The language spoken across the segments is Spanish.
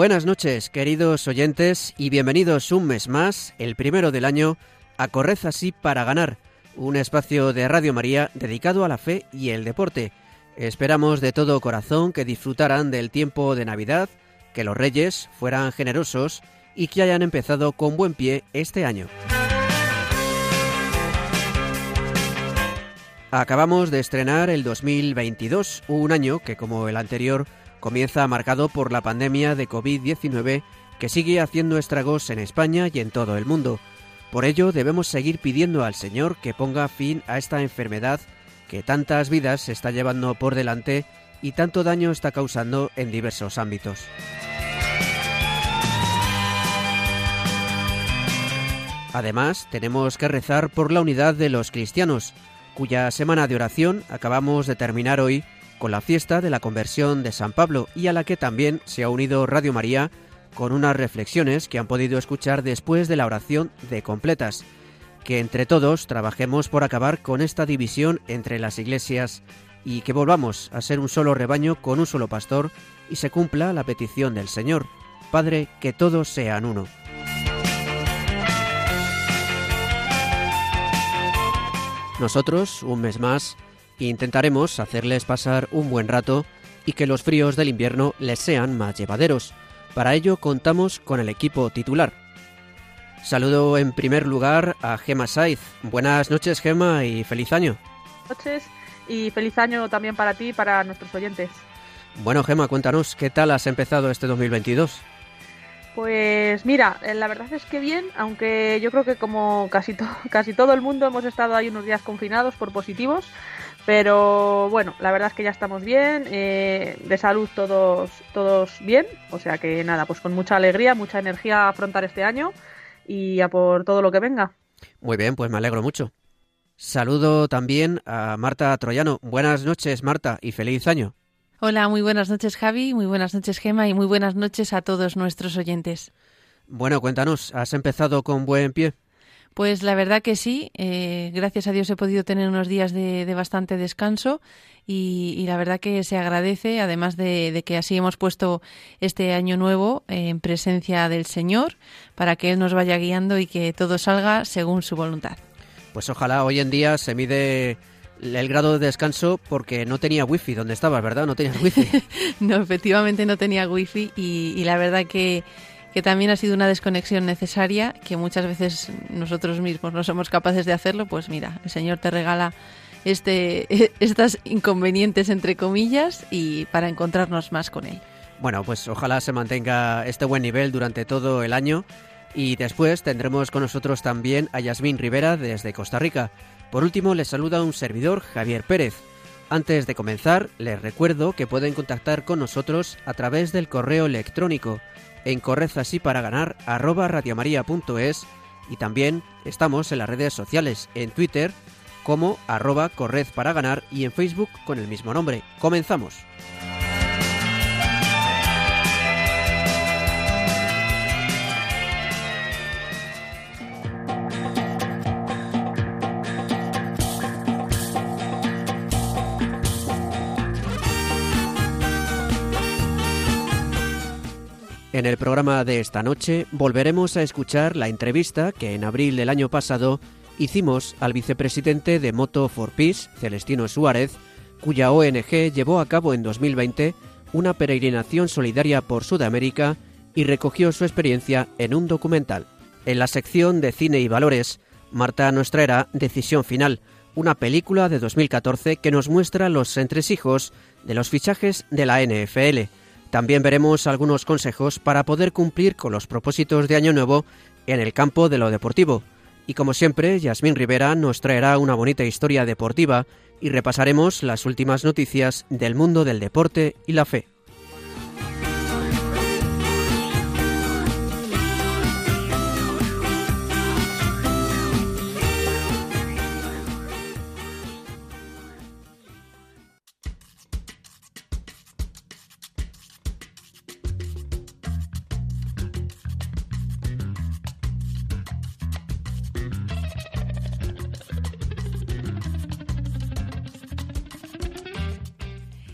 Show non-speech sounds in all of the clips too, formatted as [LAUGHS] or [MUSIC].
Buenas noches, queridos oyentes, y bienvenidos un mes más, el primero del año, a Corred así para ganar, un espacio de Radio María dedicado a la fe y el deporte. Esperamos de todo corazón que disfrutaran del tiempo de Navidad, que los reyes fueran generosos y que hayan empezado con buen pie este año. Acabamos de estrenar el 2022, un año que como el anterior comienza marcado por la pandemia de COVID-19 que sigue haciendo estragos en España y en todo el mundo. Por ello debemos seguir pidiendo al Señor que ponga fin a esta enfermedad que tantas vidas se está llevando por delante y tanto daño está causando en diversos ámbitos. Además, tenemos que rezar por la unidad de los cristianos, cuya semana de oración acabamos de terminar hoy con la fiesta de la conversión de San Pablo y a la que también se ha unido Radio María con unas reflexiones que han podido escuchar después de la oración de completas. Que entre todos trabajemos por acabar con esta división entre las iglesias y que volvamos a ser un solo rebaño con un solo pastor y se cumpla la petición del Señor. Padre, que todos sean uno. Nosotros, un mes más, Intentaremos hacerles pasar un buen rato y que los fríos del invierno les sean más llevaderos. Para ello contamos con el equipo titular. Saludo en primer lugar a Gema Saiz. Buenas noches Gema y feliz año. Buenas noches y feliz año también para ti y para nuestros oyentes. Bueno Gema, cuéntanos, ¿qué tal has empezado este 2022? Pues mira, eh, la verdad es que bien, aunque yo creo que como casi, [LAUGHS] casi todo el mundo hemos estado ahí unos días confinados por positivos, pero bueno, la verdad es que ya estamos bien, eh, de salud todos, todos bien, o sea que nada, pues con mucha alegría, mucha energía a afrontar este año y a por todo lo que venga. Muy bien, pues me alegro mucho. Saludo también a Marta Troyano. Buenas noches, Marta, y feliz año. Hola, muy buenas noches, Javi, muy buenas noches, Gema, y muy buenas noches a todos nuestros oyentes. Bueno, cuéntanos, ¿has empezado con buen pie? Pues la verdad que sí, eh, gracias a Dios he podido tener unos días de, bastante descanso y, la verdad que se agradece, además de, que así hemos puesto este año nuevo en presencia del Señor para que Él nos vaya guiando y que todo salga según su voluntad. Pues ojalá hoy en día se mide el grado de descanso porque no tenía wifi donde estabas, ¿verdad? No tenías wifi. [LAUGHS] no, efectivamente no tenía wifi y, y la verdad que que también ha sido una desconexión necesaria, que muchas veces nosotros mismos no somos capaces de hacerlo, pues mira, el Señor te regala este, [LAUGHS] estas inconvenientes entre comillas y para encontrarnos más con Él. Bueno, pues ojalá se mantenga este buen nivel durante todo el año y después tendremos con nosotros también a Yasmín Rivera desde Costa Rica. Por último, les saluda un servidor, Javier Pérez. Antes de comenzar, les recuerdo que pueden contactar con nosotros a través del correo electrónico en Corred así para ganar arroba radiomaria.es y también estamos en las redes sociales, en Twitter como arroba Corred para ganar y en Facebook con el mismo nombre. Comenzamos. En el programa de esta noche volveremos a escuchar la entrevista que en abril del año pasado hicimos al vicepresidente de Moto for Peace, Celestino Suárez, cuya ONG llevó a cabo en 2020 una peregrinación solidaria por Sudamérica y recogió su experiencia en un documental. En la sección de cine y valores, Marta nos traerá Decisión Final, una película de 2014 que nos muestra los entresijos de los fichajes de la NFL también veremos algunos consejos para poder cumplir con los propósitos de Año Nuevo en el campo de lo deportivo. Y como siempre, Yasmín Rivera nos traerá una bonita historia deportiva y repasaremos las últimas noticias del mundo del deporte y la fe.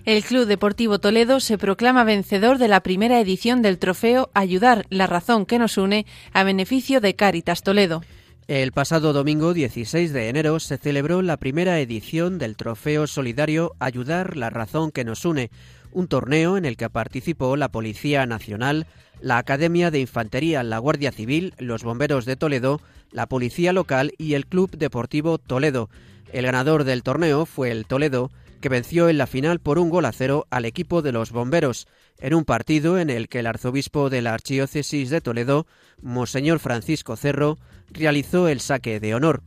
El Club Deportivo Toledo se proclama vencedor de la primera edición del trofeo Ayudar, la razón que nos une, a beneficio de Cáritas Toledo. El pasado domingo 16 de enero se celebró la primera edición del trofeo solidario Ayudar, la razón que nos une, un torneo en el que participó la Policía Nacional, la Academia de Infantería, la Guardia Civil, los Bomberos de Toledo, la Policía Local y el Club Deportivo Toledo. El ganador del torneo fue el Toledo, venció en la final por un gol a cero al equipo de los bomberos, en un partido en el que el arzobispo de la Archidiócesis de Toledo, Monseñor Francisco Cerro, realizó el saque de honor.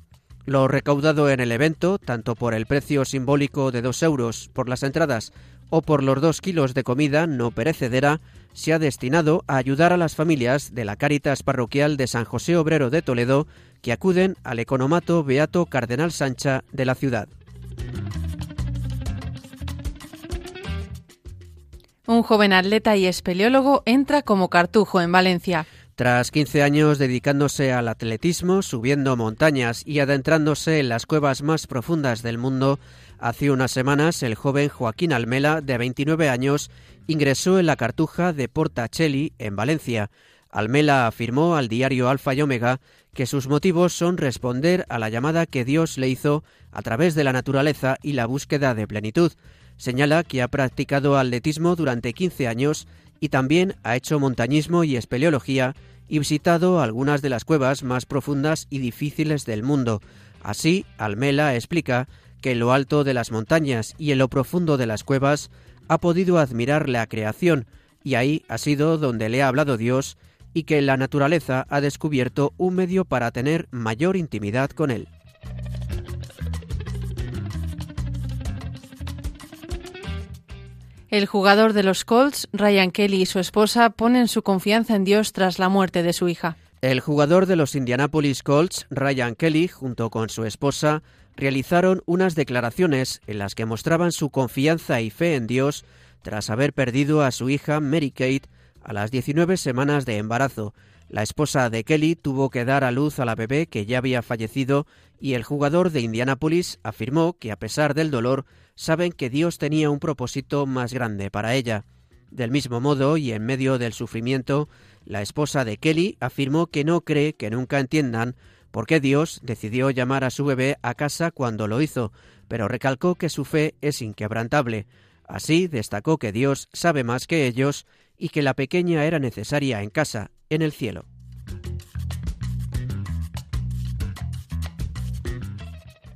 Lo recaudado en el evento, tanto por el precio simbólico de dos euros por las entradas o por los dos kilos de comida no perecedera, se ha destinado a ayudar a las familias de la Cáritas Parroquial de San José Obrero de Toledo que acuden al economato Beato Cardenal Sancha de la ciudad. Un joven atleta y espeleólogo entra como cartujo en Valencia. Tras 15 años dedicándose al atletismo, subiendo montañas y adentrándose en las cuevas más profundas del mundo, hace unas semanas el joven Joaquín Almela, de 29 años, ingresó en la cartuja de Portacelli, en Valencia. Almela afirmó al diario Alfa y Omega que sus motivos son responder a la llamada que Dios le hizo a través de la naturaleza y la búsqueda de plenitud. Señala que ha practicado atletismo durante 15 años y también ha hecho montañismo y espeleología y visitado algunas de las cuevas más profundas y difíciles del mundo. Así, Almela explica que en lo alto de las montañas y en lo profundo de las cuevas ha podido admirar la creación y ahí ha sido donde le ha hablado Dios y que la naturaleza ha descubierto un medio para tener mayor intimidad con él. El jugador de los Colts, Ryan Kelly y su esposa ponen su confianza en Dios tras la muerte de su hija. El jugador de los Indianapolis Colts, Ryan Kelly, junto con su esposa, realizaron unas declaraciones en las que mostraban su confianza y fe en Dios tras haber perdido a su hija Mary Kate a las 19 semanas de embarazo. La esposa de Kelly tuvo que dar a luz a la bebé que ya había fallecido y el jugador de Indianapolis afirmó que a pesar del dolor saben que Dios tenía un propósito más grande para ella. Del mismo modo, y en medio del sufrimiento, la esposa de Kelly afirmó que no cree que nunca entiendan por qué Dios decidió llamar a su bebé a casa cuando lo hizo, pero recalcó que su fe es inquebrantable. Así destacó que Dios sabe más que ellos y que la pequeña era necesaria en casa, en el cielo.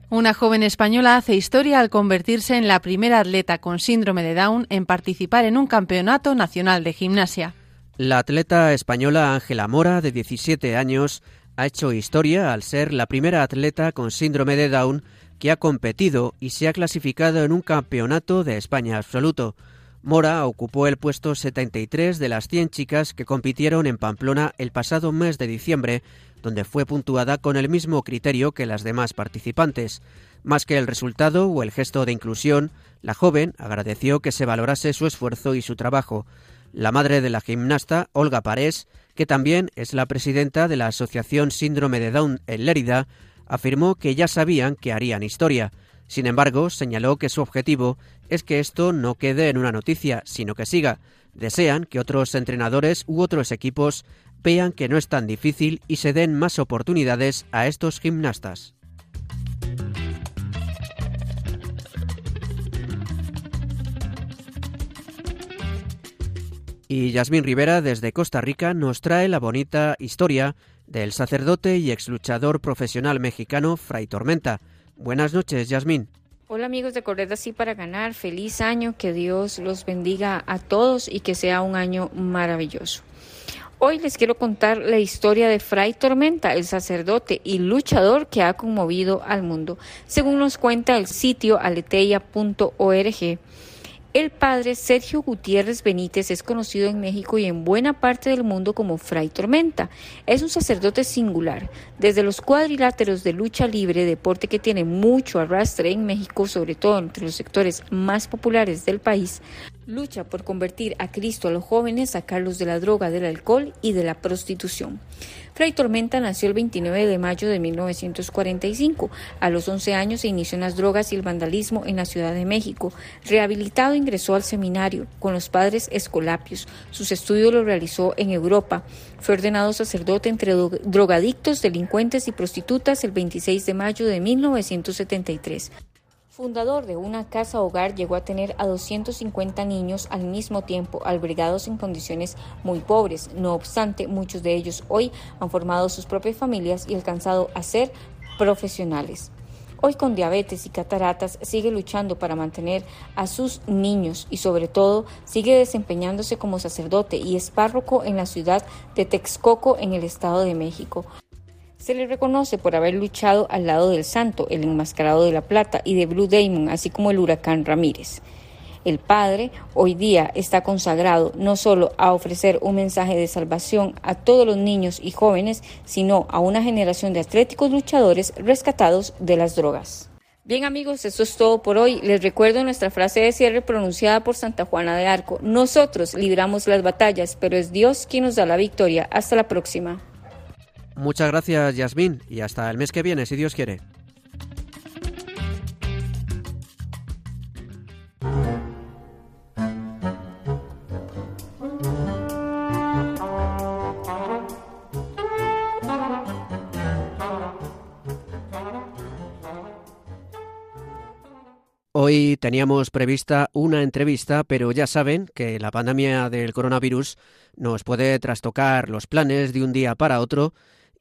Una joven española hace historia al convertirse en la primera atleta con síndrome de Down en participar en un campeonato nacional de gimnasia. La atleta española Ángela Mora, de 17 años, ha hecho historia al ser la primera atleta con síndrome de Down que ha competido y se ha clasificado en un campeonato de España absoluto. Mora ocupó el puesto 73 de las 100 chicas que compitieron en Pamplona el pasado mes de diciembre donde fue puntuada con el mismo criterio que las demás participantes. Más que el resultado o el gesto de inclusión, la joven agradeció que se valorase su esfuerzo y su trabajo. La madre de la gimnasta, Olga Parés, que también es la presidenta de la Asociación Síndrome de Down en Lérida, afirmó que ya sabían que harían historia. Sin embargo, señaló que su objetivo es que esto no quede en una noticia, sino que siga. Desean que otros entrenadores u otros equipos vean que no es tan difícil y se den más oportunidades a estos gimnastas. Y Yasmín Rivera desde Costa Rica nos trae la bonita historia del sacerdote y exluchador profesional mexicano Fray Tormenta. Buenas noches, Yasmín. Hola amigos de Correr así para ganar, feliz año, que Dios los bendiga a todos y que sea un año maravilloso. Hoy les quiero contar la historia de Fray Tormenta, el sacerdote y luchador que ha conmovido al mundo. Según nos cuenta el sitio aleteia.org, el padre Sergio Gutiérrez Benítez es conocido en México y en buena parte del mundo como Fray Tormenta. Es un sacerdote singular. Desde los cuadriláteros de lucha libre, deporte que tiene mucho arrastre en México, sobre todo entre los sectores más populares del país, lucha por convertir a Cristo a los jóvenes, sacarlos de la droga, del alcohol y de la prostitución. Fray Tormenta nació el 29 de mayo de 1945. A los 11 años se inició en las drogas y el vandalismo en la Ciudad de México. Rehabilitado ingresó al seminario con los padres escolapios. Sus estudios los realizó en Europa. Fue ordenado sacerdote entre drogadictos, delincuentes y prostitutas el 26 de mayo de 1973. Fundador de una casa hogar, llegó a tener a 250 niños al mismo tiempo, albergados en condiciones muy pobres. No obstante, muchos de ellos hoy han formado sus propias familias y alcanzado a ser profesionales. Hoy con diabetes y cataratas sigue luchando para mantener a sus niños y sobre todo sigue desempeñándose como sacerdote y es párroco en la ciudad de Texcoco en el Estado de México. Se le reconoce por haber luchado al lado del Santo, el Enmascarado de la Plata y de Blue Demon, así como el Huracán Ramírez. El Padre hoy día está consagrado no solo a ofrecer un mensaje de salvación a todos los niños y jóvenes, sino a una generación de atléticos luchadores rescatados de las drogas. Bien amigos, eso es todo por hoy. Les recuerdo nuestra frase de cierre pronunciada por Santa Juana de Arco. Nosotros libramos las batallas, pero es Dios quien nos da la victoria. Hasta la próxima. Muchas gracias, Yasmín, y hasta el mes que viene, si Dios quiere. Hoy teníamos prevista una entrevista, pero ya saben que la pandemia del coronavirus nos puede trastocar los planes de un día para otro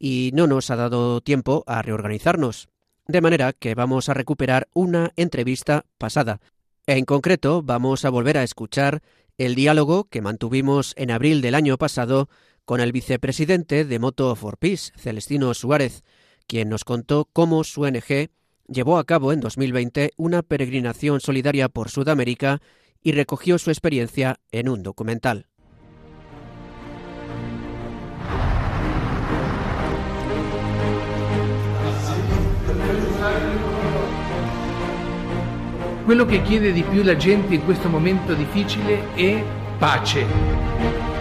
y no nos ha dado tiempo a reorganizarnos. De manera que vamos a recuperar una entrevista pasada. En concreto, vamos a volver a escuchar el diálogo que mantuvimos en abril del año pasado con el vicepresidente de Moto for Peace, Celestino Suárez, quien nos contó cómo su ONG llevó a cabo en 2020 una peregrinación solidaria por Sudamérica y recogió su experiencia en un documental. Quello che chiede di più la gente in questo momento difficile è pace.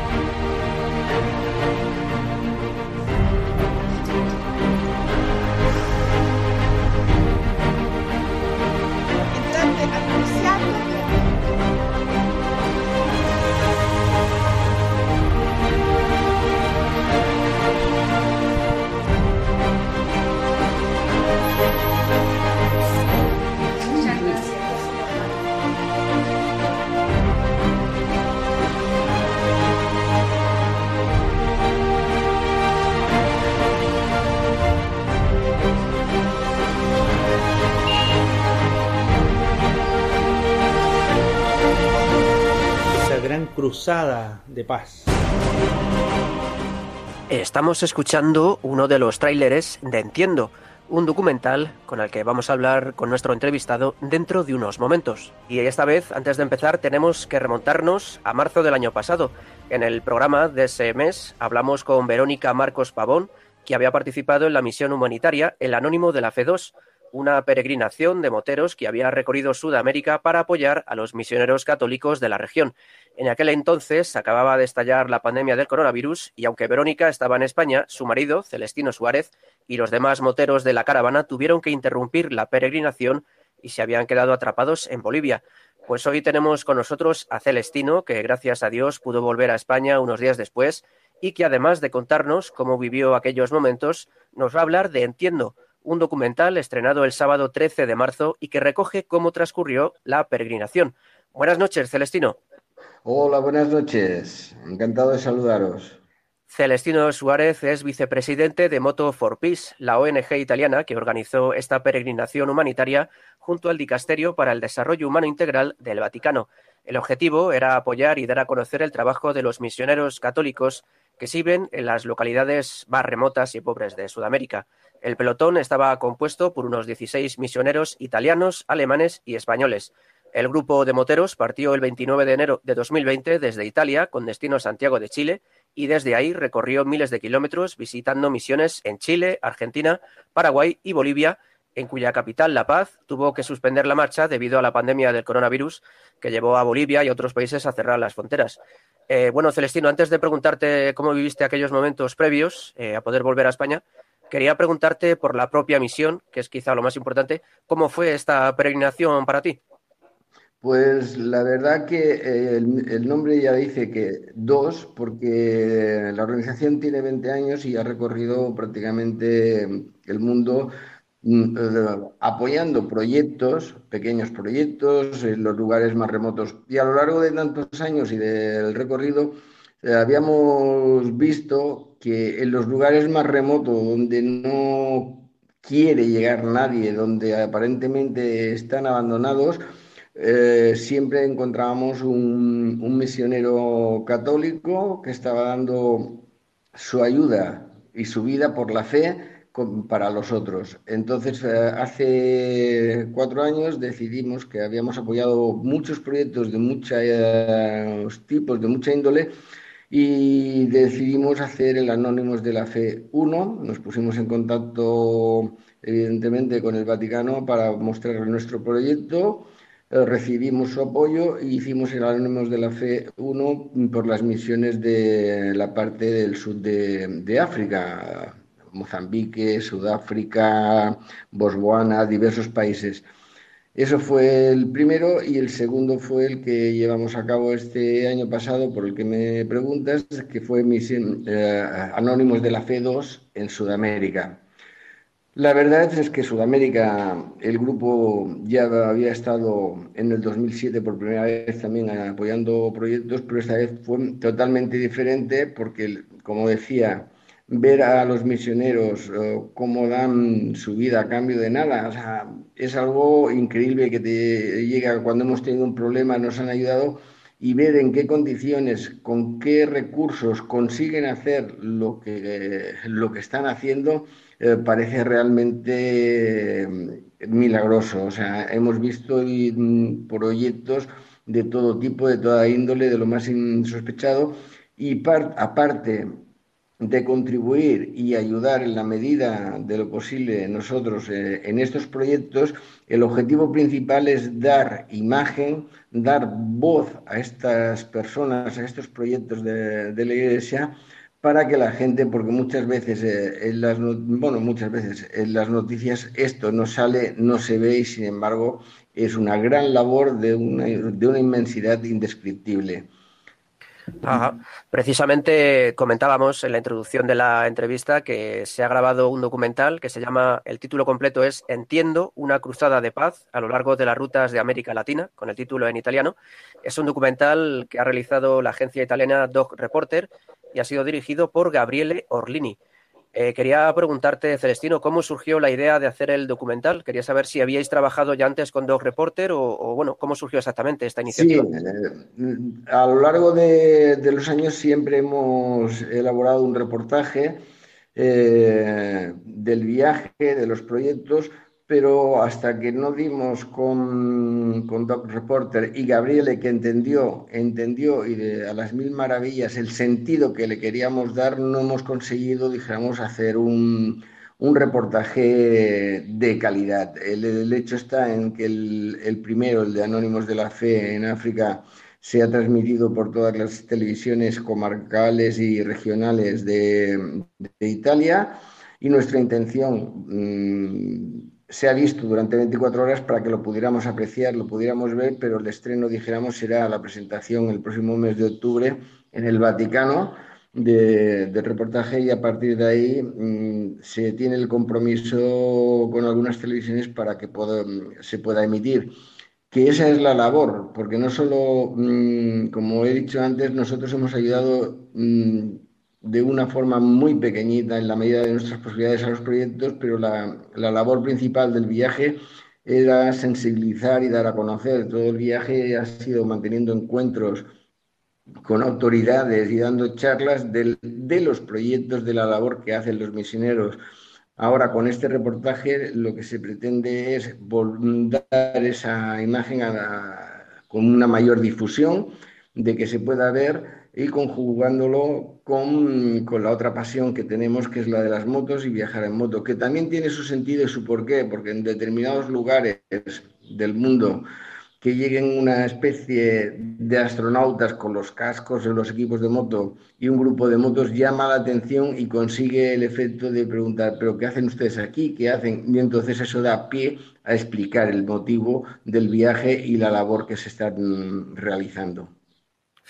De paz. Estamos escuchando uno de los tráileres de Entiendo, un documental con el que vamos a hablar con nuestro entrevistado dentro de unos momentos. Y esta vez, antes de empezar, tenemos que remontarnos a marzo del año pasado. En el programa de ese mes hablamos con Verónica Marcos Pavón, que había participado en la misión humanitaria El Anónimo de la Fe2, una peregrinación de moteros que había recorrido Sudamérica para apoyar a los misioneros católicos de la región. En aquel entonces acababa de estallar la pandemia del coronavirus y aunque Verónica estaba en España, su marido, Celestino Suárez, y los demás moteros de la caravana tuvieron que interrumpir la peregrinación y se habían quedado atrapados en Bolivia. Pues hoy tenemos con nosotros a Celestino, que gracias a Dios pudo volver a España unos días después y que además de contarnos cómo vivió aquellos momentos, nos va a hablar de Entiendo, un documental estrenado el sábado 13 de marzo y que recoge cómo transcurrió la peregrinación. Buenas noches, Celestino. Hola, buenas noches. Encantado de saludaros. Celestino Suárez es vicepresidente de Moto for Peace, la ONG italiana que organizó esta peregrinación humanitaria junto al Dicasterio para el Desarrollo Humano Integral del Vaticano. El objetivo era apoyar y dar a conocer el trabajo de los misioneros católicos que sirven en las localidades más remotas y pobres de Sudamérica. El pelotón estaba compuesto por unos 16 misioneros italianos, alemanes y españoles. El grupo de moteros partió el 29 de enero de 2020 desde Italia con destino a Santiago de Chile y desde ahí recorrió miles de kilómetros visitando misiones en Chile, Argentina, Paraguay y Bolivia en cuya capital, La Paz, tuvo que suspender la marcha debido a la pandemia del coronavirus que llevó a Bolivia y otros países a cerrar las fronteras. Eh, bueno, Celestino, antes de preguntarte cómo viviste aquellos momentos previos eh, a poder volver a España, quería preguntarte por la propia misión, que es quizá lo más importante. ¿Cómo fue esta peregrinación para ti? Pues la verdad que eh, el, nombre ya dice que dos, porque la organización tiene 20 años y ha recorrido prácticamente el mundo mm, eh, apoyando proyectos, pequeños proyectos, en los lugares más remotos. Y a lo largo de tantos años y del recorrido, eh, habíamos visto que en los lugares más remotos, donde no quiere llegar nadie, donde aparentemente están abandonados, eh, siempre encontrábamos un, misionero católico que estaba dando su ayuda y su vida por la fe para los otros. Entonces, eh, hace cuatro años decidimos que habíamos apoyado muchos proyectos de muchos tipos, de mucha índole, y decidimos hacer el Anónimos de la Fe 1. Nos pusimos en contacto, evidentemente, con el Vaticano para mostrar nuestro proyecto eh, recibimos su apoyo y hicimos el Anónimos de la Fe 1 por las misiones de la parte del sur de, África, Mozambique, Sudáfrica, Botswana, diversos países. Eso fue el primero y el segundo fue el que llevamos a cabo este año pasado, por el que me preguntas, que fue misión, eh, Anónimos de la Fe 2 en Sudamérica. La verdad es que Sudamérica, el grupo ya había estado en el 2007 por primera vez también apoyando proyectos, pero esta vez fue totalmente diferente porque, como decía, ver a los misioneros eh, cómo dan su vida a cambio de nada, es algo increíble que te llega cuando hemos tenido un problema, nos han ayudado y ver en qué condiciones, con qué recursos consiguen hacer lo que, lo que están haciendo eh, parece realmente mm, milagroso. O sea, hemos visto mm, proyectos de todo tipo, de toda índole, de lo más insospechado, y aparte de contribuir y ayudar en la medida de lo posible nosotros eh, en estos proyectos, el objetivo principal es dar imagen, dar voz a estas personas, a estos proyectos de, de la Iglesia, para que la gente, porque muchas veces eh, en las bueno, muchas veces las noticias esto no sale, no se ve y sin embargo es una gran labor de una, de una inmensidad indescriptible. Precisamente comentábamos en la introducción de la entrevista que se ha grabado un documental que se llama, el título completo es Entiendo, una cruzada de paz a lo largo de las rutas de América Latina, con el título en italiano. Es un documental que ha realizado la agencia italiana Dog Reporter y ha sido dirigido por Gabriele Orlini. Eh, quería preguntarte, Celestino, ¿cómo surgió la idea de hacer el documental? Quería saber si habíais trabajado ya antes con Dog Reporter o, bueno, ¿cómo surgió exactamente esta iniciativa? Sí, eh, a lo largo de, los años siempre hemos elaborado un reportaje eh, del viaje, de los proyectos, pero hasta que no dimos con, con Doc Reporter y Gabriele que entendió, entendió y a las mil maravillas el sentido que le queríamos dar, no hemos conseguido, dijéramos, hacer un, un reportaje de calidad. El, hecho está en que el, primero, el de Anónimos de la Fe en África, se ha transmitido por todas las televisiones comarcales y regionales de, de Italia y nuestra intención mm, se ha visto durante 24 horas para que lo pudiéramos apreciar, lo pudiéramos ver, pero el estreno, dijéramos, será la presentación el próximo mes de octubre en el Vaticano del reportaje y a partir de ahí mm, se tiene el compromiso con algunas televisiones para que se pueda emitir. Que esa es la labor, porque no solo, mm, como he dicho antes, nosotros hemos ayudado mm, de una forma muy pequeñita en la medida de nuestras posibilidades a los proyectos, pero la, labor principal del viaje era sensibilizar y dar a conocer. Todo el viaje ha sido manteniendo encuentros con autoridades y dando charlas de, los proyectos, de la labor que hacen los misioneros. Ahora, con este reportaje, lo que se pretende es dar esa imagen con una mayor difusión, de que se pueda ver y conjugándolo con, con, la otra pasión que tenemos, que es la de las motos y viajar en moto, que también tiene su sentido y su porqué, porque en determinados lugares del mundo que lleguen una especie de astronautas con los cascos en los equipos de moto y un grupo de motos llama la atención y consigue el efecto de preguntar, pero ¿qué hacen ustedes aquí? ¿Qué hacen? Y entonces eso da pie a explicar el motivo del viaje y la labor que se están realizando.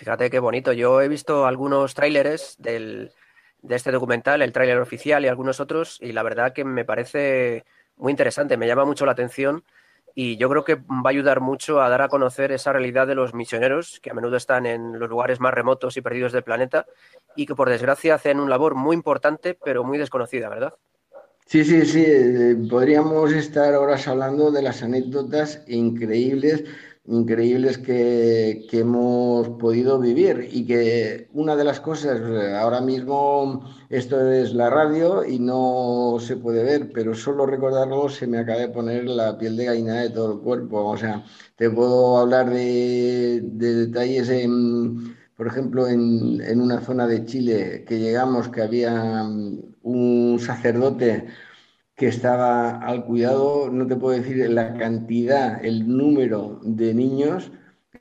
Fíjate qué bonito. Yo he visto algunos tráileres de este documental, el tráiler oficial y algunos otros, y la verdad que me parece muy interesante, me llama mucho la atención y yo creo que va a ayudar mucho a dar a conocer esa realidad de los misioneros que a menudo están en los lugares más remotos y perdidos del planeta y que por desgracia hacen un labor muy importante pero muy desconocida, ¿verdad? Sí, sí, sí. Eh, podríamos estar horas hablando de las anécdotas increíbles increíbles que, que, hemos podido vivir y que una de las cosas, ahora mismo esto es la radio y no se puede ver, pero solo recordarlo se me acaba de poner la piel de gallina de todo el cuerpo. O sea, te puedo hablar de, de detalles en, por ejemplo, en, en una zona de Chile que llegamos, que había un sacerdote que estaba al cuidado, no te puedo decir la cantidad, el número de niños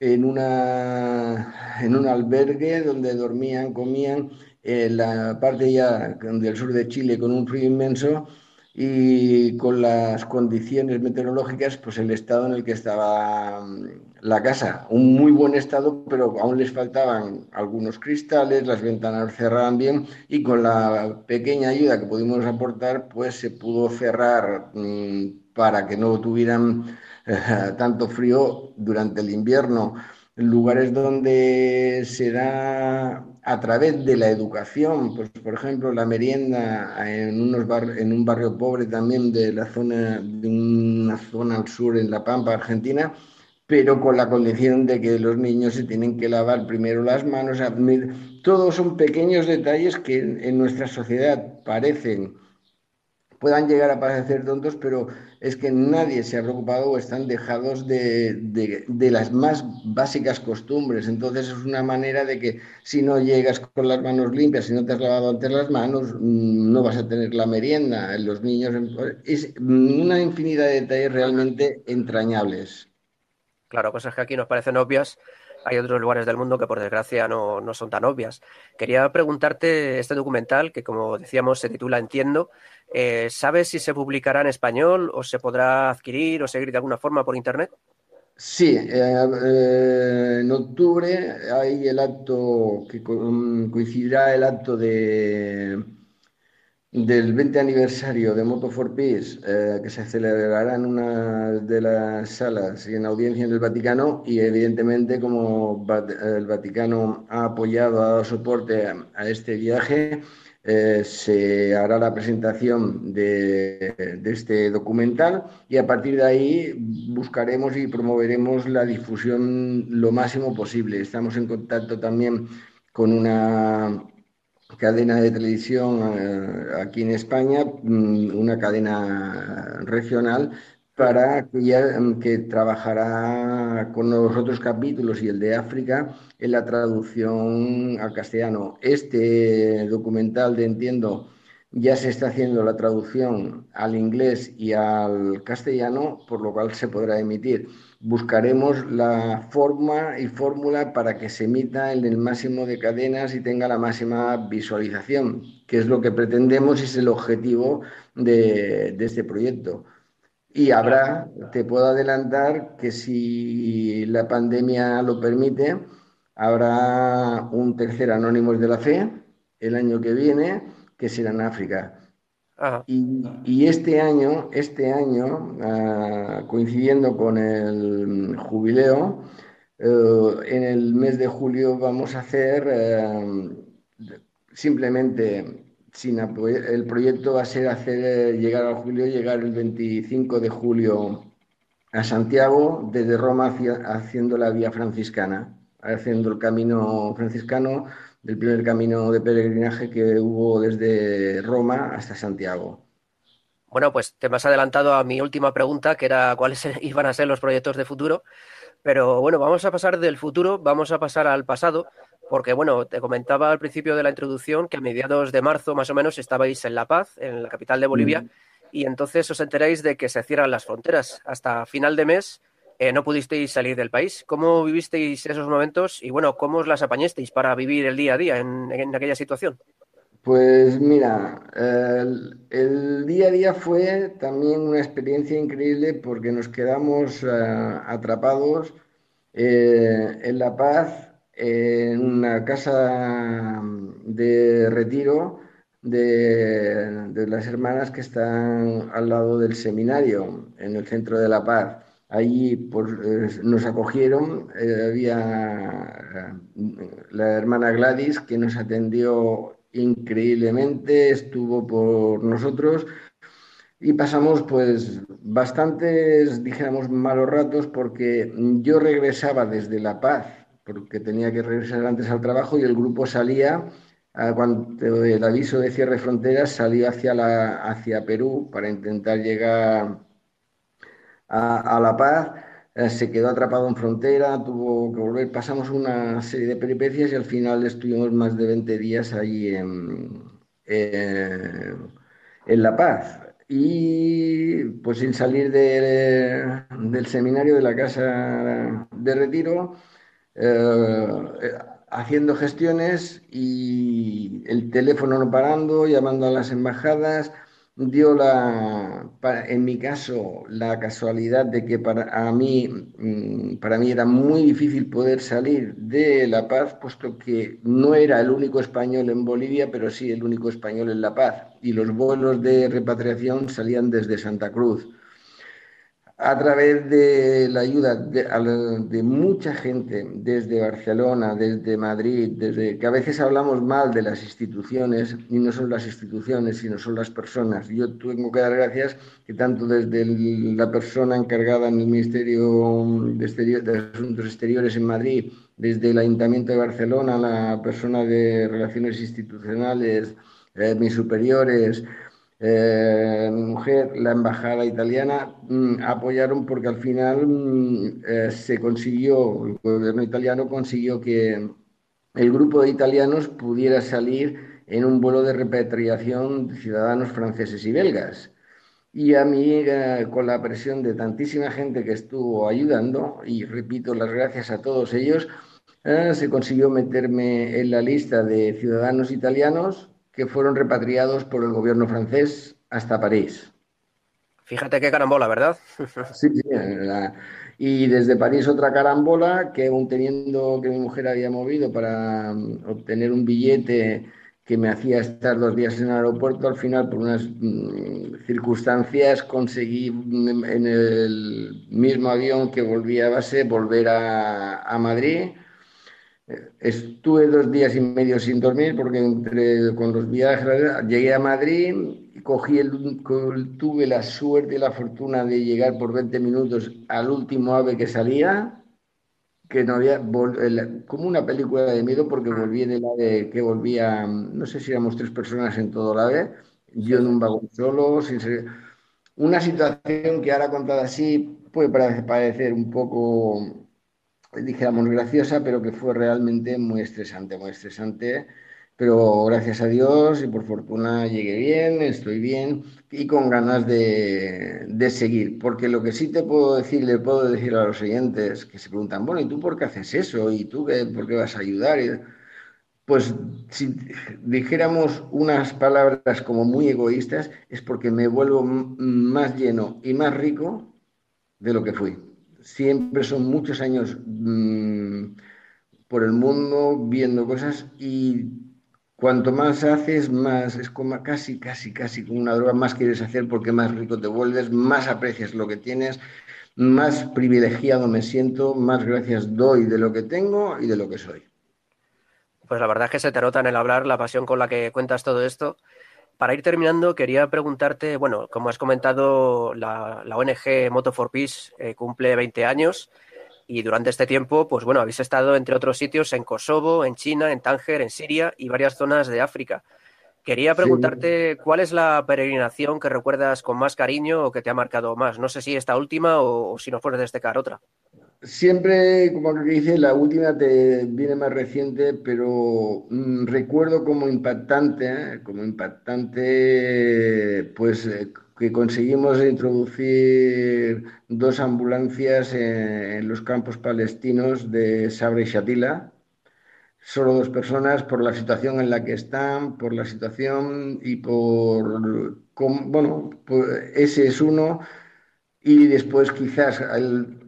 en, una, en un albergue donde dormían, comían, en la parte ya del sur de Chile con un frío inmenso y con las condiciones meteorológicas, pues el estado en el que estaba la casa. Un muy buen estado, pero aún les faltaban algunos cristales, las ventanas cerraban bien y con la pequeña ayuda que pudimos aportar, pues se pudo cerrar mm, para que no tuvieran [LAUGHS] tanto frío durante el invierno. Lugares donde se da a través de la educación, pues por ejemplo la merienda en, unos en un barrio pobre también de la zona, de una zona al sur en La Pampa, Argentina, pero con la condición de que los niños se tienen que lavar primero las manos. Todos son pequeños detalles que en nuestra sociedad parecen puedan llegar a parecer tontos, pero es que nadie se ha preocupado o están dejados de, de, las más básicas costumbres. Entonces es una manera de que si no llegas con las manos limpias, si no te has lavado antes las manos, mm, no vas a tener la merienda. Los niños, es una infinidad de detalles realmente entrañables. Claro, cosas que aquí nos parecen obvias, hay otros lugares del mundo que por desgracia no, no, son tan obvias. Quería preguntarte este documental que como decíamos se titula Entiendo. Eh, ¿Sabes si se publicará en español o se podrá adquirir o seguir de alguna forma por internet? Sí, eh, en octubre hay el acto que coincidirá el acto de del 20 aniversario de Moto for Peace, eh, que se celebrará en una de las salas y en audiencia en el Vaticano, y evidentemente como el Vaticano ha apoyado, ha dado soporte a, este viaje, eh, se hará la presentación de, de, este documental y a partir de ahí buscaremos y promoveremos la difusión lo máximo posible. Estamos en contacto también con una cadena de televisión eh, aquí en España, mm, una cadena regional para que, mm, que trabajará con los otros capítulos y el de África en la traducción al castellano. Este documental de Entiendo ya se está haciendo la traducción al inglés y al castellano, por lo cual se podrá emitir buscaremos la forma y fórmula para que se emita en el máximo de cadenas y tenga la máxima visualización, que es lo que pretendemos y es el objetivo de, este proyecto. Y habrá, te puedo adelantar que si la pandemia lo permite, habrá un tercer Anónimos de la Fe el año que viene, que será en África. Y, este año, este año ah, coincidiendo con el jubileo, eh, en el mes de julio vamos a hacer eh, simplemente sin el proyecto va a ser hacer eh, llegar al julio, llegar el 25 de julio a Santiago, desde Roma haciendo la vía franciscana, haciendo el camino franciscano del primer camino de peregrinaje que hubo desde Roma hasta Santiago. Bueno, pues te me has adelantado a mi última pregunta, que era cuáles [LAUGHS] iban a ser los proyectos de futuro. Pero bueno, vamos a pasar del futuro, vamos a pasar al pasado, porque bueno, te comentaba al principio de la introducción que a mediados de marzo más o menos estabais en La Paz, en la capital de Bolivia, mm. y entonces os enteráis de que se cierran las fronteras. Hasta final de mes eh, no pudisteis salir del país. ¿Cómo vivisteis esos momentos y bueno, cómo os las apañasteis para vivir el día a día en, aquella situación? Pues mira, el, día a día fue también una experiencia increíble porque nos quedamos eh, atrapados eh, en La Paz en una casa de retiro de, las hermanas que están al lado del seminario, en el centro de La Paz. Allí pues, nos acogieron, eh, había eh, la hermana Gladys que nos atendió increíblemente, estuvo por nosotros y pasamos pues bastantes, dijéramos, malos ratos porque yo regresaba desde La Paz porque tenía que regresar antes al trabajo y el grupo salía, cuando el aviso de cierre de fronteras, salió hacia, la, hacia Perú para intentar llegar a, La Paz. Eh, se quedó atrapado en frontera, tuvo que volver. Pasamos una serie de peripecias y al final estuvimos más de 20 días ahí en, en La Paz y pues sin salir del seminario de la casa de retiro eh, haciendo gestiones y el teléfono no parando, llamando a las embajadas. Dio la, en mi caso, la casualidad de que para a mí, mm, para mí era muy difícil poder salir de La Paz, puesto que no era el único español en Bolivia, pero sí el único español en La Paz. Y los vuelos de repatriación salían desde Santa Cruz a través de la ayuda de, mucha gente desde Barcelona, desde Madrid, desde que a veces hablamos mal de las instituciones y no son las instituciones, sino son las personas. Yo tengo que dar gracias que tanto desde la persona encargada en el Ministerio de, Asuntos Exteriores en Madrid, desde el Ayuntamiento de Barcelona, la persona de Relaciones Institucionales, eh, mis superiores, eh, mujer, la embajada italiana, mm, apoyaron porque al final mm, eh, se consiguió, el gobierno italiano consiguió que el grupo de italianos pudiera salir en un vuelo de repatriación de ciudadanos franceses y belgas. Y a mí, eh, con la presión de tantísima gente que estuvo ayudando, y repito las gracias a todos ellos, se consiguió meterme en la lista de ciudadanos italianos que fueron repatriados por el gobierno francés hasta París. Fíjate qué carambola, ¿verdad? sí, sí. Y desde París otra carambola que aún teniendo que mi mujer había movido para mm, obtener un billete que me hacía estar dos días en el aeropuerto, al final por unas mm, circunstancias conseguí mm, en el mismo avión que volvía a base volver a, a Madrid Estuve dos días y medio sin dormir porque entre, con los viajes llegué a Madrid, cogí el, tuve la suerte y la fortuna de llegar por 20 minutos al último ave que salía, que no había, como una película de miedo porque volví en el ave que volvía, no sé si éramos tres personas en todo el ave, yo en un vagón solo, sin ser, una situación que ahora contada así puede parecer un poco dijéramos, graciosa, pero que fue realmente muy estresante, muy estresante. Pero gracias a Dios y por fortuna llegué bien, estoy bien y con ganas de, de, seguir. Porque lo que sí te puedo decir, le puedo decir a los oyentes que se preguntan, bueno, ¿y tú por qué haces eso? ¿Y tú qué, por qué vas a ayudar? Pues si dijéramos unas palabras como muy egoístas, es porque me vuelvo más lleno y más rico de lo que fui siempre son muchos años mm, por el mundo viendo cosas y cuanto más haces, más es como casi, casi, casi como una droga, más quieres hacer porque más rico te vuelves, más aprecias lo que tienes, más privilegiado me siento, más gracias doy de lo que tengo y de lo que soy. Pues la verdad es que se te nota en el hablar la pasión con la que cuentas todo esto para ir terminando, quería preguntarte, bueno, como has comentado, la, ONG Moto for Peace eh, cumple 20 años y durante este tiempo, pues bueno, habéis estado entre otros sitios en Kosovo, en China, en Tánger, en Siria y varias zonas de África. Quería preguntarte cuál es la peregrinación que recuerdas con más cariño o que te ha marcado más. No sé si esta última o, si nos puedes destacar otra. Siempre, como que dice, la última te viene más reciente, pero mm, recuerdo como impactante, ¿eh? como impactante, pues eh, que conseguimos introducir dos ambulancias en, los campos palestinos de Sabra y Shatila. Solo dos personas por la situación en la que están, por la situación y por, bueno, pues ese es uno. Y después quizás el,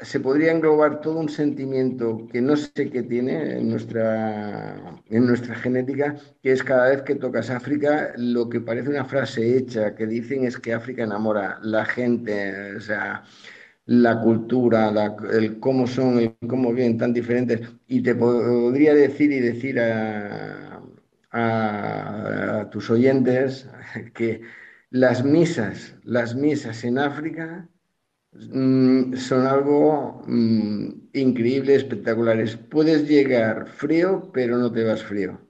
se podría englobar todo un sentimiento que no sé qué tiene en nuestra, en nuestra genética, que es cada vez que tocas África, lo que parece una frase hecha que dicen es que África enamora la gente, o sea, la cultura, el cómo son, el cómo vienen tan diferentes. Y te podría decir y decir a, a tus oyentes que las misas, las misas en África Mm, son algo mm, increíble, espectaculares. Puedes llegar frío, pero no te vas frío.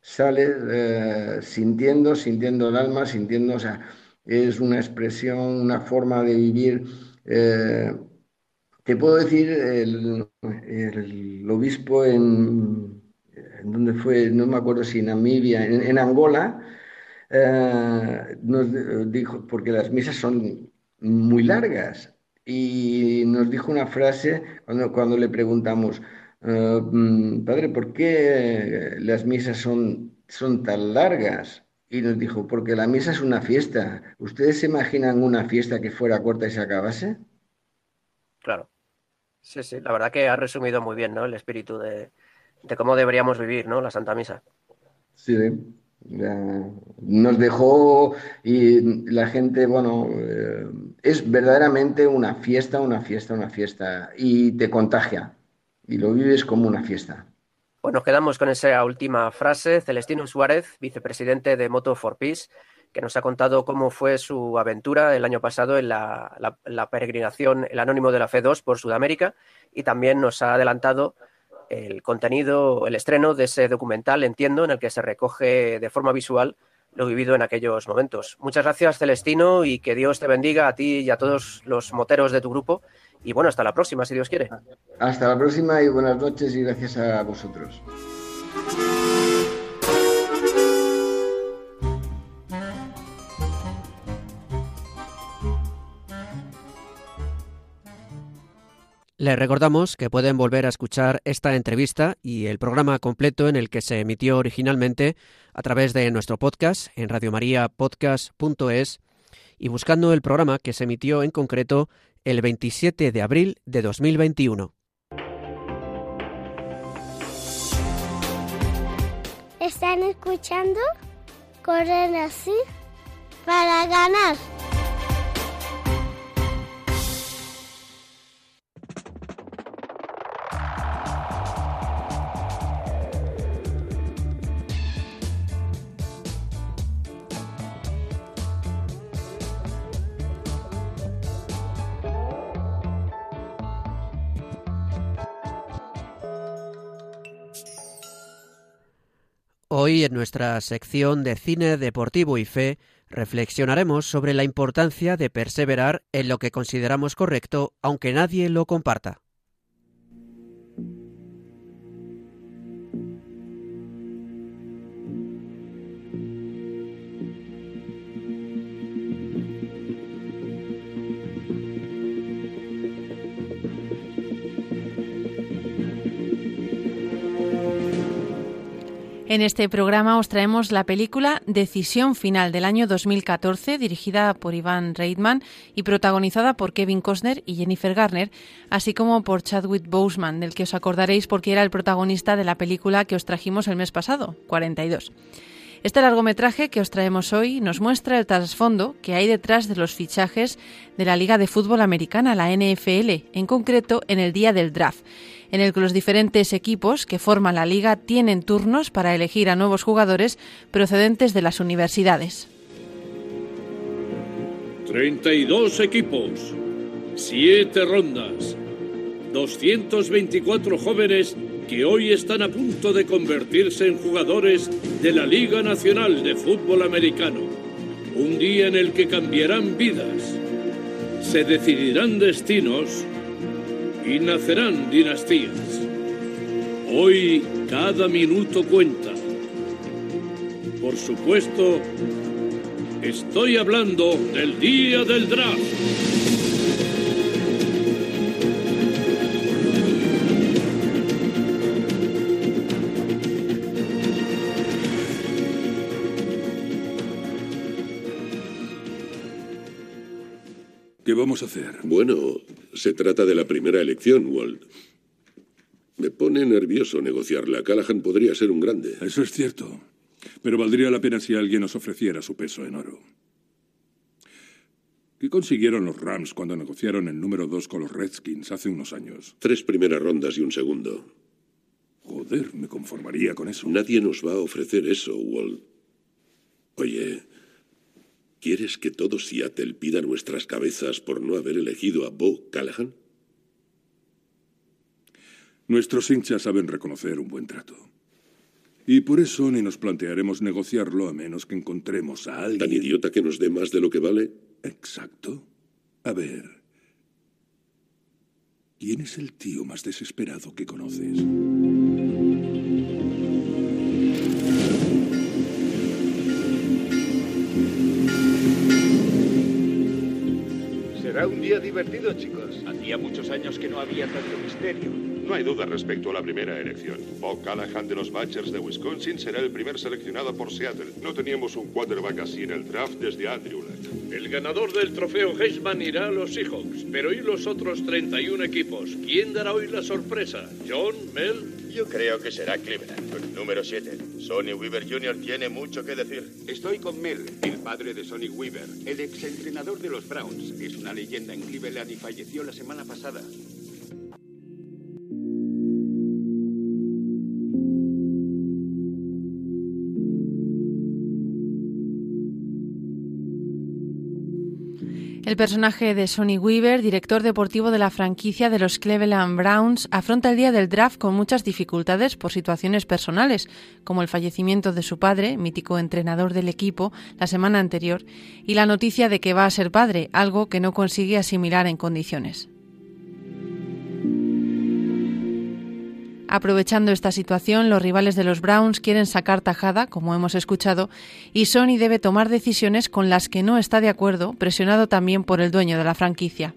Sales eh, sintiendo, sintiendo el alma, sintiendo, o sea, es una expresión, una forma de vivir. Eh, te puedo decir, el, obispo en, donde fue, no me acuerdo si Namibia, en, Angola, eh, nos dijo, porque las misas son muy largas, y nos dijo una frase cuando, cuando le preguntamos, ah, mm, Padre, ¿por qué las misas son, son tan largas? Y nos dijo, porque la misa es una fiesta. ¿Ustedes se imaginan una fiesta que fuera corta y se acabase? Claro. Sí, sí, la verdad que ha resumido muy bien, ¿no? El espíritu de, de cómo deberíamos vivir, ¿no? La Santa Misa. Sí, nos dejó y la gente, bueno, eh, es verdaderamente una fiesta, una fiesta, una fiesta y te contagia y lo vives como una fiesta. Bueno, nos quedamos con esa última frase. Celestino Suárez, vicepresidente de Moto for Peace, que nos ha contado cómo fue su aventura el año pasado en la, la peregrinación El Anónimo de la Fe 2 por Sudamérica y también nos ha adelantado el contenido, el estreno de ese documental, entiendo, en el que se recoge de forma visual lo vivido en aquellos momentos. Muchas gracias, Celestino, y que Dios te bendiga a ti y a todos los moteros de tu grupo. Y bueno, hasta la próxima, si Dios quiere. Hasta la próxima y buenas noches y gracias a vosotros. Les recordamos que pueden volver a escuchar esta entrevista y el programa completo en el que se emitió originalmente a través de nuestro podcast en radiomariapodcast.es y buscando el programa que se emitió en concreto el 27 de abril de 2021. ¿Están escuchando? Corren así para ganar. Hoy en nuestra sección de cine deportivo y fe reflexionaremos sobre la importancia de perseverar en lo que consideramos correcto aunque nadie lo comparta. En este programa os traemos la película Decisión Final del año 2014, dirigida por Ivan Reitman y protagonizada por Kevin Costner y Jennifer Garner, así como por Chadwick Boseman, del que os acordaréis porque era el protagonista de la película que os trajimos el mes pasado, 42. Este largometraje que os traemos hoy nos muestra el trasfondo que hay detrás de los fichajes de la Liga de Fútbol Americana, la NFL, en concreto en el día del draft en el que los diferentes equipos que forman la liga tienen turnos para elegir a nuevos jugadores procedentes de las universidades. 32 equipos, 7 rondas, 224 jóvenes que hoy están a punto de convertirse en jugadores de la Liga Nacional de Fútbol Americano. Un día en el que cambiarán vidas, se decidirán destinos y nacerán dinastías. Hoy cada minuto cuenta. Por supuesto, estoy hablando del día del draft. ¿Qué vamos a hacer? Bueno, se trata de la primera elección, Walt. Me pone nervioso negociarla. Callahan podría ser un grande. Eso es cierto. Pero valdría la pena si alguien nos ofreciera su peso en oro. ¿Qué consiguieron los Rams cuando negociaron el número dos con los Redskins hace unos años? Tres primeras rondas y un segundo. Joder, me conformaría con eso. Nadie nos va a ofrecer eso, Walt. Oye, ¿quieres que todo Seattle pida nuestras cabezas por no haber elegido a Bo Callahan? Nuestros hinchas saben reconocer un buen trato. Y por eso ni nos plantearemos negociarlo a menos que encontremos a alguien. ¿Tan idiota que nos dé más de lo que vale? Exacto. A ver. ¿Quién es el tío más desesperado que conoces? Será un día divertido, chicos. Hacía muchos años que no había tanto misterio. No hay duda respecto a la primera elección. Bo Callahan de los Badgers de Wisconsin será el primer seleccionado por Seattle. No teníamos un quarterback así en el draft desde Andrew Luck. El ganador del trofeo Heisman irá a los Seahawks, pero ¿y los otros 31 equipos? ¿Quién dará hoy la sorpresa? ¿John? ¿Mel? Yo creo que será Cleveland, número 7. Sonny Weaver Jr. tiene mucho que decir. Estoy con Mel, el padre de Sonny Weaver, el exentrenador de los Browns. Es una leyenda en Cleveland y falleció la semana pasada. El personaje de Sonny Weaver, director deportivo de la franquicia de los Cleveland Browns, afronta el día del draft con muchas dificultades por situaciones personales, como el fallecimiento de su padre, mítico entrenador del equipo, la semana anterior, y la noticia de que va a ser padre, algo que no consigue asimilar en condiciones. Aprovechando esta situación, los rivales de los Browns quieren sacar tajada, como hemos escuchado, y Sony debe tomar decisiones con las que no está de acuerdo, presionado también por el dueño de la franquicia.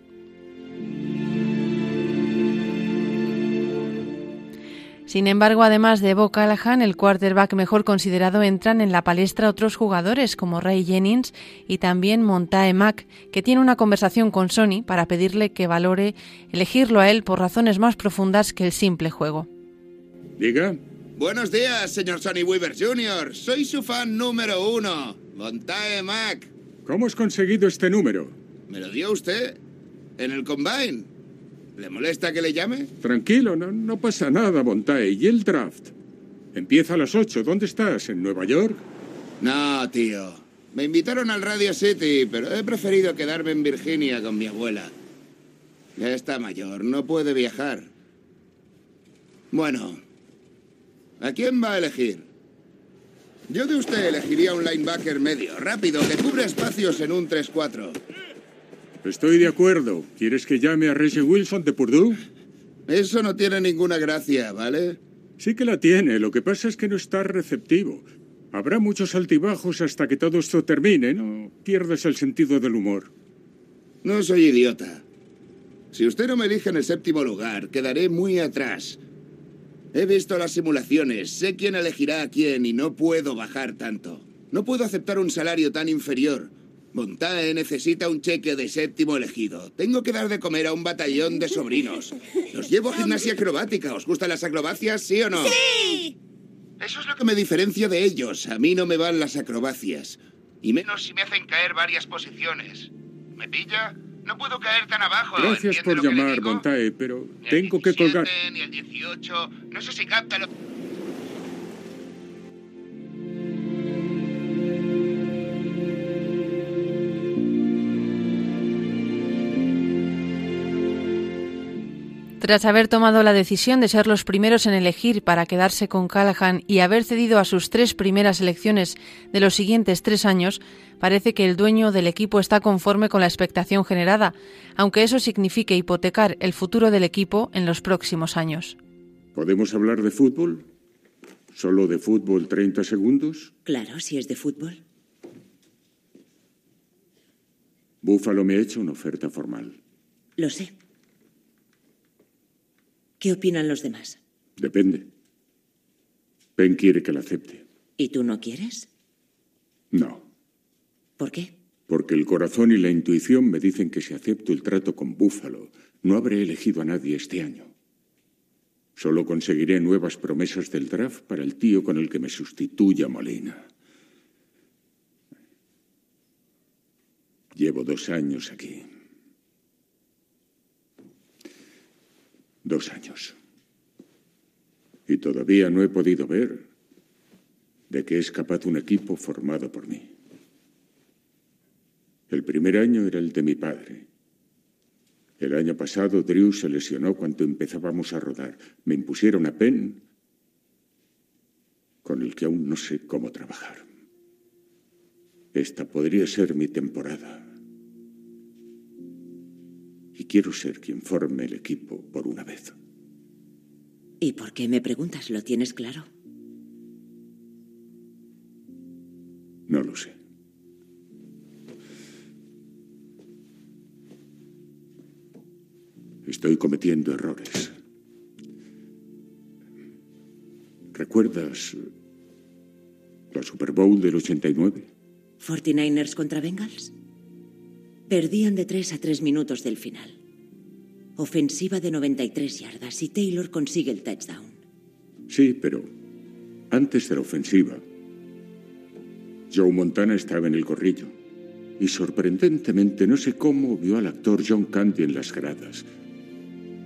Sin embargo, además de Bo Callahan, el quarterback mejor considerado, entran en la palestra otros jugadores como Ray Jennings y también Montae Mack, que tiene una conversación con Sony para pedirle que valore elegirlo a él por razones más profundas que el simple juego. Diga. Buenos días, señor Sonny Weaver Jr. Soy su fan número uno, Montae Mac. ¿Cómo has conseguido este número? ¿Me lo dio usted? ¿En el Combine? ¿Le molesta que le llame? Tranquilo, no, no pasa nada, Montae. ¿Y el draft? Empieza a las 8. ¿Dónde estás? ¿En Nueva York? No, tío. Me invitaron al Radio City, pero he preferido quedarme en Virginia con mi abuela. Ya está mayor, no puede viajar. Bueno, ¿A quién va a elegir? Yo de usted elegiría un linebacker medio, rápido, que cubre espacios en un 3-4. Estoy de acuerdo. ¿Quieres que llame a Reggie Wilson de Purdue? Eso no tiene ninguna gracia, ¿vale? Sí que la tiene. Lo que pasa es que no está receptivo. Habrá muchos altibajos hasta que todo esto termine. No pierdas el sentido del humor. No soy idiota. Si usted no me elige en el séptimo lugar, quedaré muy atrás. He visto las simulaciones, sé quién elegirá a quién y no puedo bajar tanto. No puedo aceptar un salario tan inferior. Montae necesita un cheque de séptimo elegido. Tengo que dar de comer a un batallón de sobrinos. Los llevo a gimnasia acrobática. ¿Os gustan las acrobacias, sí o no? ¡Sí! Eso es lo que me diferencia de ellos. A mí no me van las acrobacias. Y menos si me hacen caer varias posiciones. ¿Me pilla? No puedo caer tan abajo. Gracias por llamar, Montae, pero tengo que colgar. Ni el 18, no sé si capta lo... Tras haber tomado la decisión de ser los primeros en elegir para quedarse con Callahan y haber cedido a sus tres primeras elecciones de los siguientes tres años, parece que el dueño del equipo está conforme con la expectación generada, aunque eso signifique hipotecar el futuro del equipo en los próximos años. ¿Podemos hablar de fútbol? ¿Solo de fútbol 30 segundos? Claro, si es de fútbol. Búfalo me ha hecho una oferta formal. Lo sé. ¿Qué opinan los demás? Depende. Ben quiere que la acepte. ¿Y tú no quieres? No. ¿Por qué? Porque el corazón y la intuición me dicen que si acepto el trato con Búfalo, no habré elegido a nadie este año. Solo conseguiré nuevas promesas del draft para el tío con el que me sustituya Molina. Llevo dos años aquí. Dos años. Y todavía no he podido ver de qué es capaz un equipo formado por mí. El primer año era el de mi padre. El año pasado Drew se lesionó cuando empezábamos a rodar. Me impusieron a Penn, con el que aún no sé cómo trabajar. Esta podría ser mi temporada. Y quiero ser quien forme el equipo por una vez. ¿Y por qué me preguntas? ¿Lo tienes claro? No lo sé. Estoy cometiendo errores. ¿Recuerdas la Super Bowl del 89? ¿49ers contra Bengals? Perdían de 3 a 3 minutos del final. Ofensiva de 93 yardas y Taylor consigue el touchdown. Sí, pero antes de la ofensiva, Joe Montana estaba en el corrillo. Y sorprendentemente, no sé cómo, vio al actor John Candy en las gradas.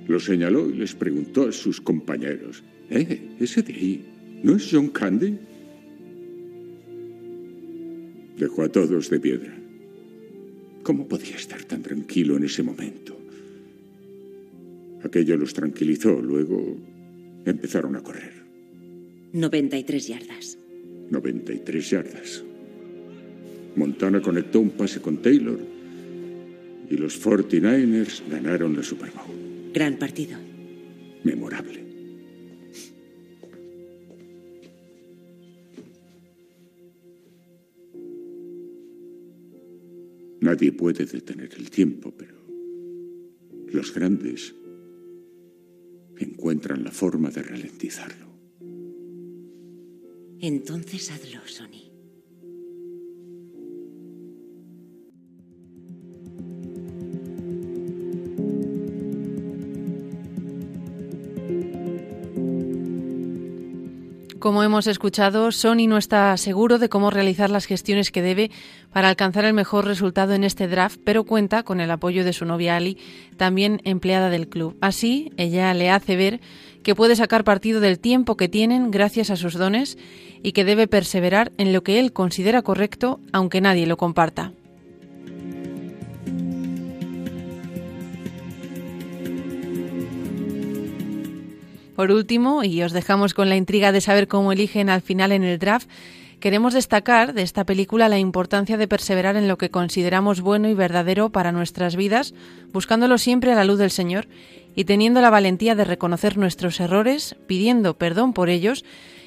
Lo señaló y les preguntó a sus compañeros, ¿eh? Ese de ahí, ¿no es John Candy? Dejó a todos de piedra. ¿Cómo podía estar tan tranquilo en ese momento? Aquello los tranquilizó, luego empezaron a correr. 93 yardas. 93 yardas. Montana conectó un pase con Taylor y los 49ers ganaron la Super Bowl. Gran partido. Memorable. Nadie puede detener el tiempo, pero los grandes encuentran la forma de ralentizarlo. Entonces hazlo, Sony. Como hemos escuchado, Sony no está seguro de cómo realizar las gestiones que debe para alcanzar el mejor resultado en este draft, pero cuenta con el apoyo de su novia Ali, también empleada del club. Así, ella le hace ver que puede sacar partido del tiempo que tienen gracias a sus dones y que debe perseverar en lo que él considera correcto, aunque nadie lo comparta. Por último, y os dejamos con la intriga de saber cómo eligen al final en el draft, queremos destacar de esta película la importancia de perseverar en lo que consideramos bueno y verdadero para nuestras vidas, buscándolo siempre a la luz del Señor y teniendo la valentía de reconocer nuestros errores, pidiendo perdón por ellos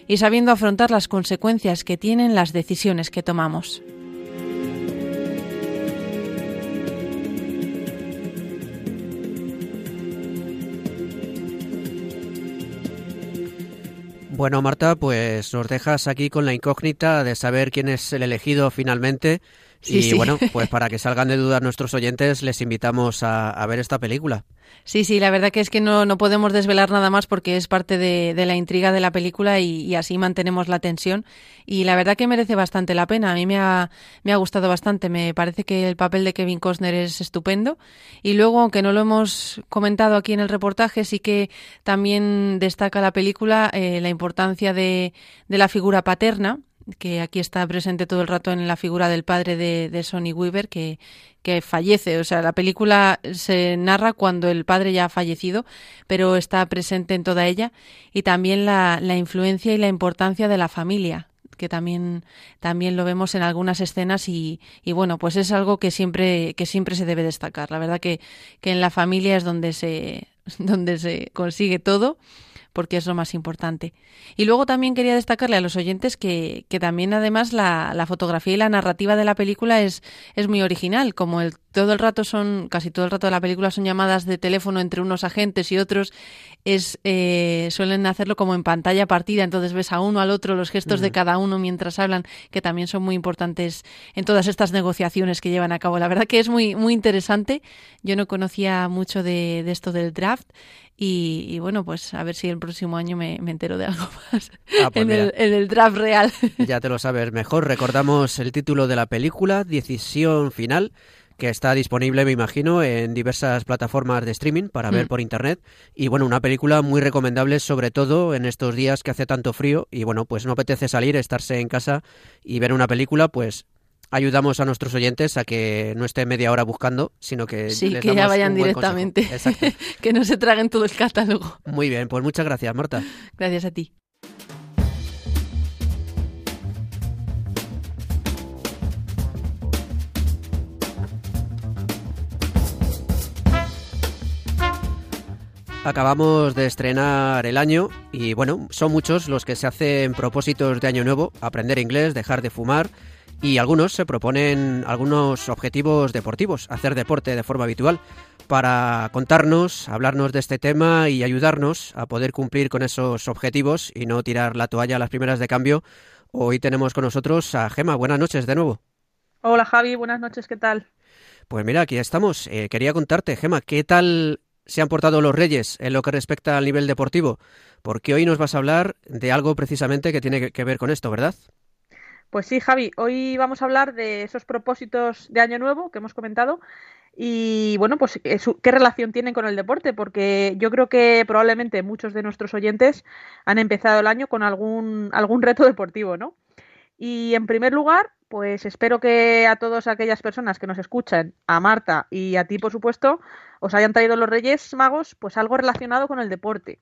y sabiendo afrontar las consecuencias que tienen las decisiones que tomamos. Bueno, Marta, pues nos dejas aquí con la incógnita de saber quién es el elegido finalmente. Sí, y sí. bueno, pues [LAUGHS] para que salgan de dudas nuestros oyentes, les invitamos a, a ver esta película. Sí, sí, la verdad que es que no, no podemos desvelar nada más porque es parte de, de la intriga de la película y, y así mantenemos la tensión. Y la verdad que merece bastante la pena. A mí me ha, me ha gustado bastante. Me parece que el papel de Kevin Costner es estupendo. Y luego, aunque no lo hemos comentado aquí en el reportaje, sí que también destaca la película eh, la importancia de, de la figura paterna que aquí está presente todo el rato en la figura del padre de, Sonny Weaver, que, que fallece. O sea, la película se narra cuando el padre ya ha fallecido, pero está presente en toda ella. Y también la, la influencia y la importancia de la familia, que también, también lo vemos en algunas escenas y, y, bueno, pues es algo que siempre, que siempre se debe destacar. La verdad que, que en la familia es donde se, [LAUGHS] donde se consigue todo porque es lo más importante. Y luego también quería destacarle a los oyentes que, que también además la, la, fotografía y la narrativa de la película es, es muy original, como el, todo el rato son, casi todo el rato de la película son llamadas de teléfono entre unos agentes y otros, es eh, suelen hacerlo como en pantalla partida, entonces ves a uno al otro los gestos de cada uno mientras hablan, que también son muy importantes en todas estas negociaciones que llevan a cabo. La verdad que es muy, muy interesante. Yo no conocía mucho de, de esto del draft y, y, bueno, pues a ver si el próximo año me, me entero de algo [LAUGHS] más ah, pues en, el, en, el, draft real. [LAUGHS] Ya te lo sabes mejor. Recordamos el título de la película, Decisión Final, que está disponible, me imagino, en diversas plataformas de streaming para mm. ver por internet. Y bueno, una película muy recomendable, sobre todo en estos días que hace tanto frío y bueno, pues no apetece salir, estarse en casa y ver una película, pues ayudamos a nuestros oyentes a que no esté media hora buscando, sino que sí, les que ya vayan directamente, [LAUGHS] que no se traguen todo el catálogo. Muy bien, pues muchas gracias, Marta. Gracias a ti. Acabamos de estrenar el año y bueno, son muchos los que se hacen propósitos de año nuevo, aprender inglés, dejar de fumar y algunos se proponen algunos objetivos deportivos, hacer deporte de forma habitual. Para contarnos, hablarnos de este tema y ayudarnos a poder cumplir con esos objetivos y no tirar la toalla a las primeras de cambio, hoy tenemos con nosotros a Gema. Buenas noches de nuevo. Hola Javi, buenas noches, ¿qué tal? Pues mira, aquí estamos. Eh, quería contarte, Gema, ¿qué tal se han portado los Reyes en lo que respecta al nivel deportivo? Porque hoy nos vas a hablar de algo precisamente que tiene que ver con esto, ¿verdad? Pues sí, Javi, hoy vamos a hablar de esos propósitos de Año Nuevo que hemos comentado y bueno, pues qué relación tienen con el deporte, porque yo creo que probablemente muchos de nuestros oyentes han empezado el año con algún, algún reto deportivo, ¿no? Y en primer lugar, pues espero que a todas aquellas personas que nos escuchan, a Marta y a ti, por supuesto, os hayan traído los Reyes Magos, pues algo relacionado con el deporte.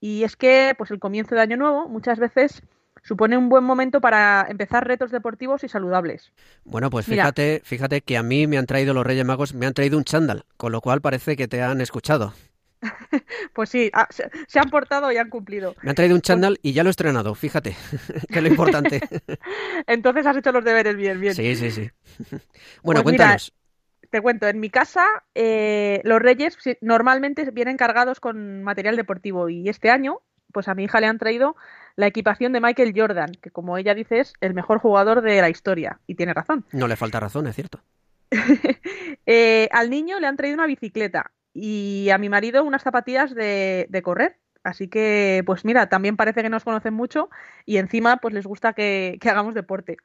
Y es que, pues el comienzo de Año Nuevo muchas veces supone un buen momento para empezar retos deportivos y saludables. Bueno, pues fíjate, Mira. fíjate que a mí me han traído los Reyes Magos, me han traído un chándal, con lo cual parece que te han escuchado. [LAUGHS] pues sí, ah, se, han portado y han cumplido. Me han traído un chándal pues... y ya lo he estrenado, fíjate, [LAUGHS] que es lo importante. [LAUGHS] Entonces has hecho los deberes bien, bien. Sí, sí, sí. bueno, pues cuéntanos. Mira, te cuento, en mi casa eh, los reyes normalmente vienen cargados con material deportivo y este año, pues a mi hija le han traído la equipación de Michael Jordan, que como ella dice es el mejor jugador de la historia, y tiene razón. [LAUGHS] No le falta razón, es cierto. eh, al niño le han traído una bicicleta y a mi marido unas zapatillas de, de, correr. Así que, pues mira, también parece que nos conocen mucho y encima pues les gusta que, que hagamos deporte.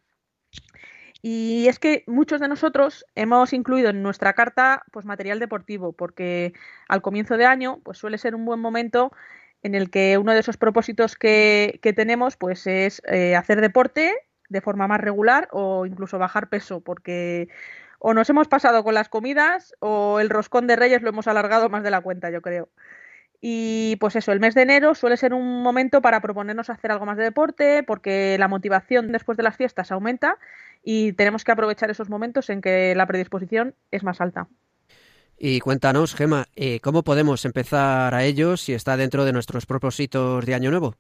Y es que muchos de nosotros hemos incluido en nuestra carta pues material deportivo, porque al comienzo de año pues suele ser un buen momento en el que uno de esos propósitos que, tenemos pues es eh, hacer deporte de forma más regular o incluso bajar peso, porque o nos hemos pasado con las comidas o el roscón de reyes lo hemos alargado más de la cuenta, yo creo. Y pues eso, el mes de enero suele ser un momento para proponernos hacer algo más de deporte, porque la motivación después de las fiestas aumenta y tenemos que aprovechar esos momentos en que la predisposición es más alta. Y cuéntanos, Gema, eh, ¿cómo podemos empezar a ello si está dentro de nuestros propósitos de Año Nuevo?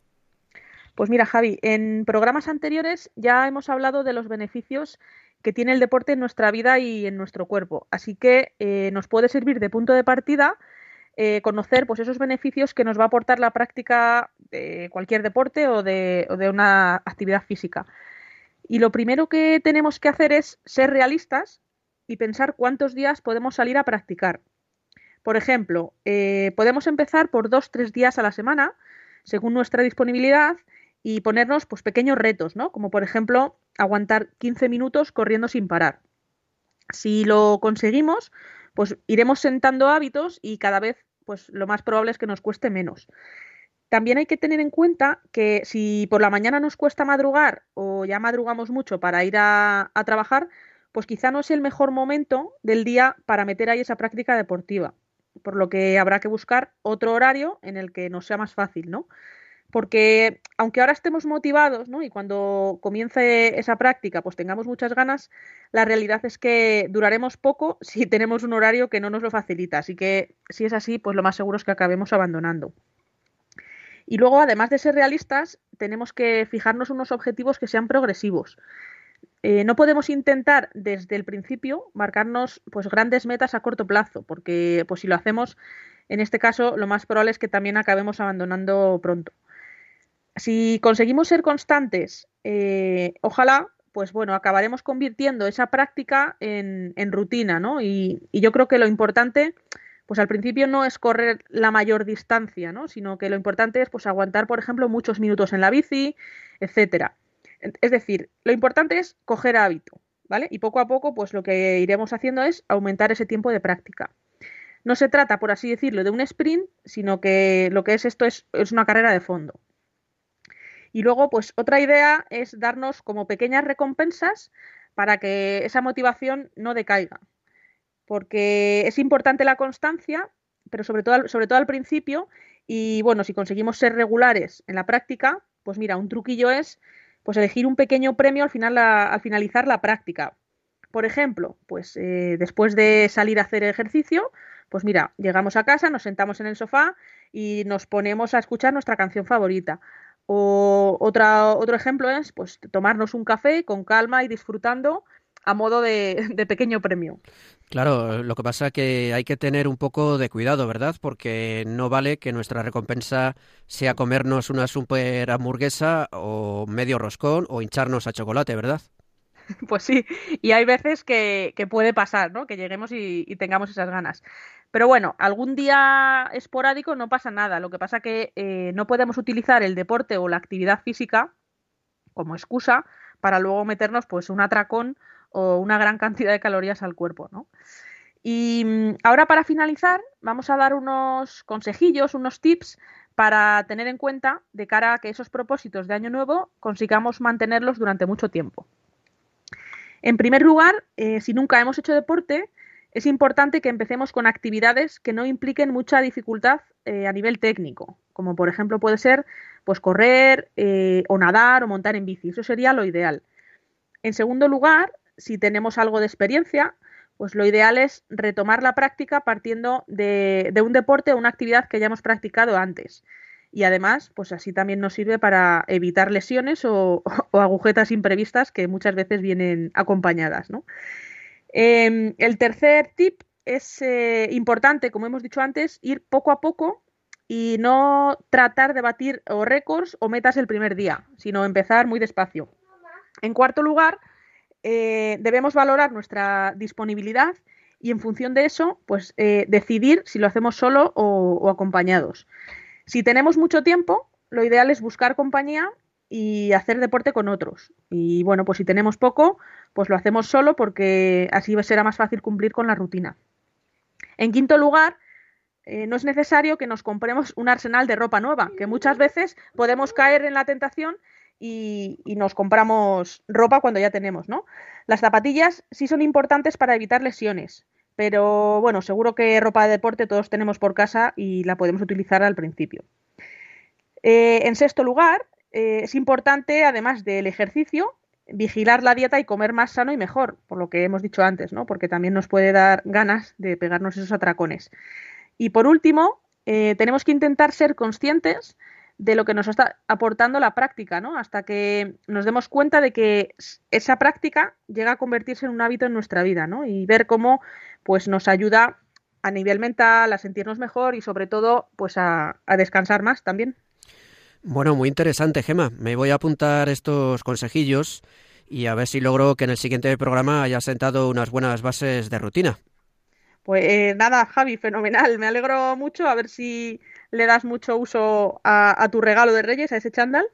Pues mira, Javi, en programas anteriores ya hemos hablado de los beneficios que tiene el deporte en nuestra vida y en nuestro cuerpo. Así que eh, nos puede servir de punto de partida eh, conocer pues, esos beneficios que nos va a aportar la práctica de cualquier deporte o de, o de una actividad física. Y lo primero que tenemos que hacer es ser realistas y pensar cuántos días podemos salir a practicar. Por ejemplo, eh, podemos empezar por dos, tres días a la semana, según nuestra disponibilidad, y ponernos pues, pequeños retos, ¿no? Como por ejemplo, aguantar 15 minutos corriendo sin parar. Si lo conseguimos, pues iremos sentando hábitos y cada vez pues lo más probable es que nos cueste menos. también hay que tener en cuenta que si por la mañana nos cuesta madrugar o ya madrugamos mucho para ir a, a trabajar, pues quizá no es el mejor momento del día para meter ahí esa práctica deportiva. Por lo que habrá que buscar otro horario en el que nos sea más fácil, ¿no? Porque aunque ahora estemos motivados, ¿no? Y cuando comience esa práctica, pues tengamos muchas ganas, la realidad es que duraremos poco [LAUGHS] si tenemos un horario que no nos lo facilita. Así que si es así, pues lo más seguro es que acabemos abandonando. Y luego, además de ser realistas, tenemos que fijarnos unos objetivos que sean progresivos. Eh, no podemos intentar desde el principio marcarnos pues grandes metas a corto plazo, porque pues si lo hacemos, en este caso, lo más probable es que también acabemos abandonando pronto. Si conseguimos ser constantes, eh, ojalá, pues bueno, acabaremos convirtiendo esa práctica en, rutina, ¿no? Y, y yo creo que lo importante pues al principio no es correr la mayor distancia, ¿no? Sino que lo importante es pues aguantar, por ejemplo, muchos minutos en la bici, etcétera. Es decir, lo importante es coger hábito, ¿vale? Y poco a poco, pues lo que iremos haciendo es aumentar ese tiempo de práctica. No se trata, por así decirlo, de un sprint, sino que lo que es esto es, una carrera de fondo. Y luego, pues otra idea es darnos como pequeñas recompensas para que esa motivación no decaiga porque es importante la constancia, pero sobre todo al principio. Y bueno, si conseguimos ser regulares en la práctica, pues mira, un truquillo es pues elegir un pequeño premio al, final al finalizar la práctica. Por ejemplo, pues eh, después de salir a hacer ejercicio, pues mira, llegamos a casa, nos sentamos en el sofá y nos ponemos a escuchar nuestra canción favorita. O otra, otro ejemplo es pues tomarnos un café con calma y disfrutando a modo de, de, pequeño premio. Claro, lo que pasa es que hay que tener un poco de cuidado, ¿verdad? Porque no vale que nuestra recompensa sea comernos una super hamburguesa o medio roscón o hincharnos a chocolate, ¿verdad? [LAUGHS] Pues sí, y hay veces que, que puede pasar, ¿no? Que lleguemos y, y, tengamos esas ganas. Pero bueno, algún día esporádico no pasa nada. Lo que pasa que eh, no podemos utilizar el deporte o la actividad física como excusa para luego meternos pues un atracón o una gran cantidad de calorías al cuerpo, ¿no? Y mm, ahora para finalizar, vamos a dar unos consejillos, unos tips para tener en cuenta de cara a que esos propósitos de año nuevo consigamos mantenerlos durante mucho tiempo. En primer lugar, eh, si nunca hemos hecho deporte, es importante que empecemos con actividades que no impliquen mucha dificultad eh, a nivel técnico, como por ejemplo puede ser pues correr eh, o nadar o montar en bici. Eso sería lo ideal. En segundo lugar, si tenemos algo de experiencia, pues lo ideal es retomar la práctica partiendo de, de, un deporte o una actividad que hayamos practicado antes. Y además, pues así también nos sirve para evitar lesiones o, [LAUGHS] agujetas imprevistas que muchas veces vienen acompañadas. ¿no? Eh, el tercer tip es eh, importante, como hemos dicho antes, ir poco a poco y no tratar de batir o récords o metas el primer día, sino empezar muy despacio. En cuarto lugar, eh, debemos valorar nuestra disponibilidad y en función de eso, pues eh, decidir si lo hacemos solo o, acompañados. Si tenemos mucho tiempo, lo ideal es buscar compañía y hacer deporte con otros. Y bueno, pues si tenemos poco, pues lo hacemos solo porque así será más fácil cumplir con la rutina. En quinto lugar, eh, no es necesario que nos compremos un arsenal de ropa nueva, que muchas veces podemos caer en la tentación y, nos compramos ropa cuando ya tenemos, ¿no? Las zapatillas sí son importantes para evitar lesiones, pero bueno, seguro que ropa de deporte todos tenemos por casa y la podemos utilizar al principio. Eh, en sexto lugar, eh, es importante, además del ejercicio, vigilar la dieta y comer más sano y mejor, por lo que hemos dicho antes, ¿no? Porque también nos puede dar ganas de pegarnos esos atracones. Y por último, eh, tenemos que intentar ser conscientes de lo que nos está aportando la práctica, ¿no? Hasta que nos demos cuenta de que esa práctica llega a convertirse en un hábito en nuestra vida, ¿no? Y ver cómo pues nos ayuda a nivel mental, a sentirnos mejor y sobre todo pues a, a descansar más también. Bueno, muy interesante, Gema. Me voy a apuntar estos consejillos y a ver si logro que en el siguiente programa haya sentado unas buenas bases de rutina. Pues eh, nada, Javi, fenomenal. Me alegro mucho. A ver si le das mucho uso a, tu regalo de Reyes, a ese chándal.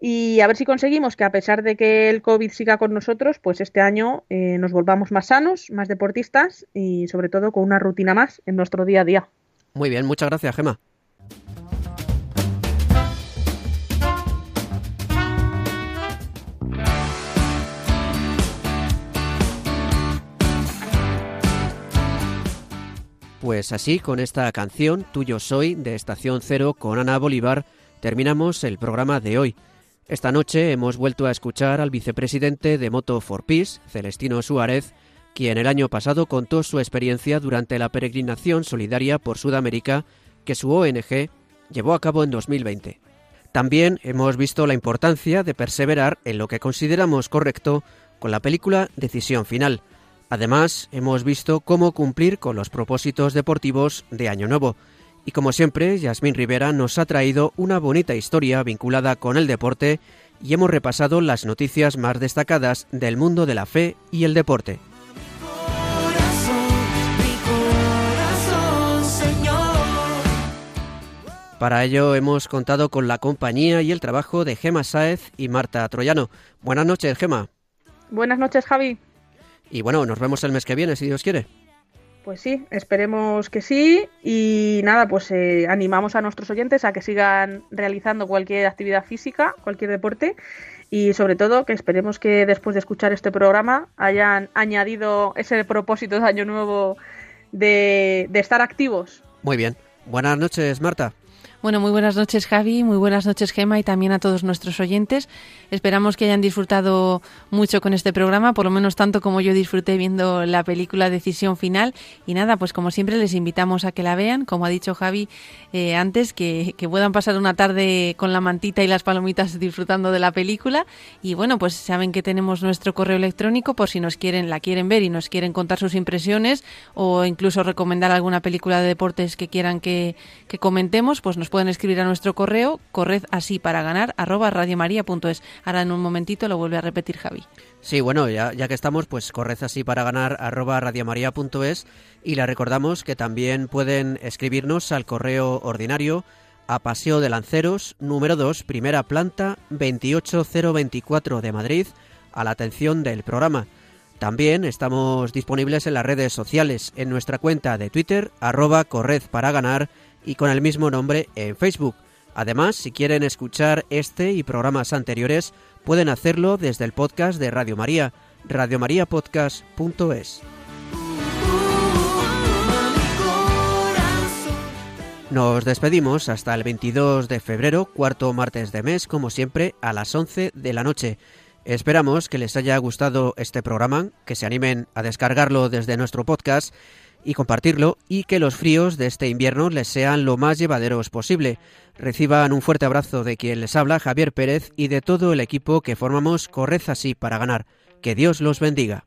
Y a ver si conseguimos que a pesar de que el COVID siga con nosotros, pues este año eh, nos volvamos más sanos, más deportistas y sobre todo con una rutina más en nuestro día a día. Muy bien, muchas gracias, Gema. Pues así, con esta canción, Tuyo Soy, de Estación Cero, con Ana Bolívar, terminamos el programa de hoy. Esta noche hemos vuelto a escuchar al vicepresidente de Moto for Peace, Celestino Suárez, quien el año pasado contó su experiencia durante la peregrinación solidaria por Sudamérica que su ONG llevó a cabo en 2020. También hemos visto la importancia de perseverar en lo que consideramos correcto con la película Decisión Final. Además, hemos visto cómo cumplir con los propósitos deportivos de Año Nuevo. Y como siempre, Yasmín Rivera nos ha traído una bonita historia vinculada con el deporte y hemos repasado las noticias más destacadas del mundo de la fe y el deporte. Para ello hemos contado con la compañía y el trabajo de Gema Sáez y Marta Troyano. Buenas noches, Gema. Buenas noches, Javi. Y bueno, nos vemos el mes que viene, si Dios quiere. Pues sí, esperemos que sí. Y nada, pues eh, animamos a nuestros oyentes a que sigan realizando cualquier actividad física, cualquier deporte. Y sobre todo que esperemos que después de escuchar este programa hayan añadido ese propósito de año nuevo de, de estar activos. Muy bien. Buenas noches, Marta. Bueno, muy buenas noches Javi, muy buenas noches Gema y también a todos nuestros oyentes. Esperamos que hayan disfrutado mucho con este programa, por lo menos tanto como yo disfruté viendo la película Decisión Final. Y nada, pues como siempre les invitamos a que la vean, como ha dicho Javi eh, antes, que, puedan pasar una tarde con la mantita y las palomitas disfrutando de la película. Y bueno, pues saben que tenemos nuestro correo electrónico por si nos quieren, la quieren ver y nos quieren contar sus impresiones o incluso recomendar alguna película de deportes que quieran que, que comentemos, pues nos pueden escribir a nuestro correo, corred así para ganar, arroba radiomaria.es. Ahora en un momentito lo vuelve a repetir Javi. Sí, bueno, ya, ya que estamos, pues corred así para ganar, arroba radiomaria.es y le recordamos que también pueden escribirnos al correo ordinario a Paseo de Lanceros, número 2, primera planta, 28024 de Madrid, a la atención del programa. También estamos disponibles en las redes sociales, en nuestra cuenta de Twitter, arroba corred para ganar, y con el mismo nombre en Facebook. Además, si quieren escuchar este y programas anteriores, pueden hacerlo desde el podcast de Radio María, radiomariapodcast.es. Nos despedimos hasta el 22 de febrero, cuarto martes de mes, como siempre, a las 11 de la noche. Esperamos que les haya gustado este programa, que se animen a descargarlo desde nuestro podcast y compartirlo y que los fríos de este invierno les sean lo más llevaderos posible. Reciban un fuerte abrazo de quien les habla, Javier Pérez, y de todo el equipo que formamos Corred así para ganar. Que Dios los bendiga.